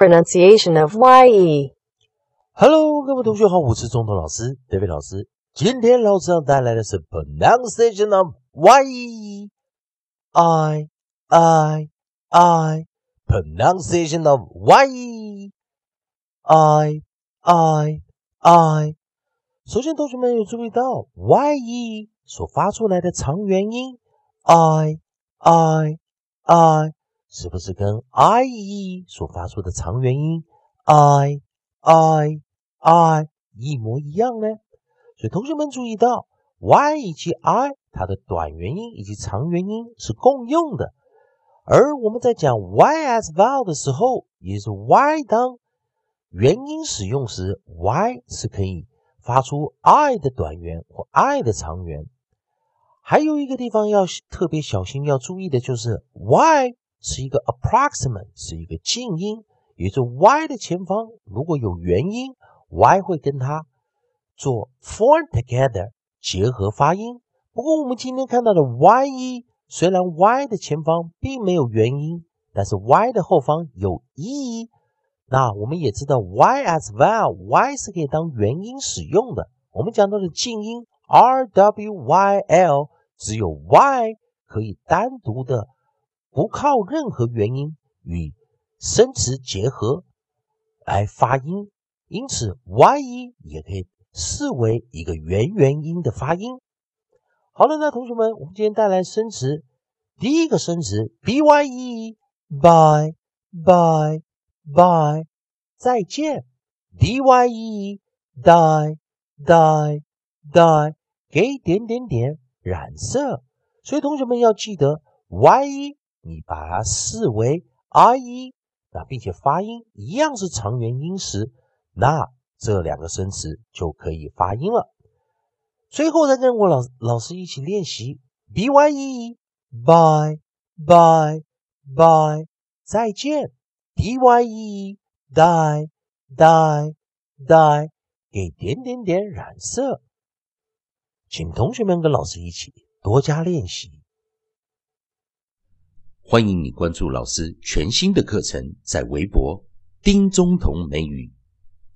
pronunciation of ye. Hello，各位同学好，我是中通老师 David 老师。今天老师要带来的是 pronunciation of y e i i i pronunciation of y e i i i。首先，同学们有注意到 y e 所发出来的长元音 i i i 是不是跟 i e 所发出的长元音 i i i 一模一样呢？所以同学们注意到 y 以及 i 它的短元音以及长元音是共用的，而我们在讲 y as vowel 的时候，也就是 y 当元音使用时，y 是可以发出 i 的短元或 i 的长元。还有一个地方要特别小心要注意的就是 y。是一个 approximate，是一个静音，也就是 y 的前方如果有元音，y 会跟它做 form together 结合发音。不过我们今天看到的 y e，虽然 y 的前方并没有元音，但是 y 的后方有 e。那我们也知道 y as well，y 是可以当元音使用的。我们讲到的静音 r w y l，只有 y 可以单独的。不靠任何元音与生词结合来发音，因此 y e 也可以视为一个元元音的发音。好了，那同学们，我们今天带来生词，第一个生词 b y e bye bye bye 再见，d y e die die die 给点点点染色，所以同学们要记得 y e。你把它视为 i e，那并且发音一样是长元音时，那这两个生词就可以发音了。最后再跟我老老师一起练习 b y e bye bye bye 再见 d y e die die die 给点点点染色，请同学们跟老师一起多加练习。欢迎你关注老师全新的课程，在微博“丁中同美语”。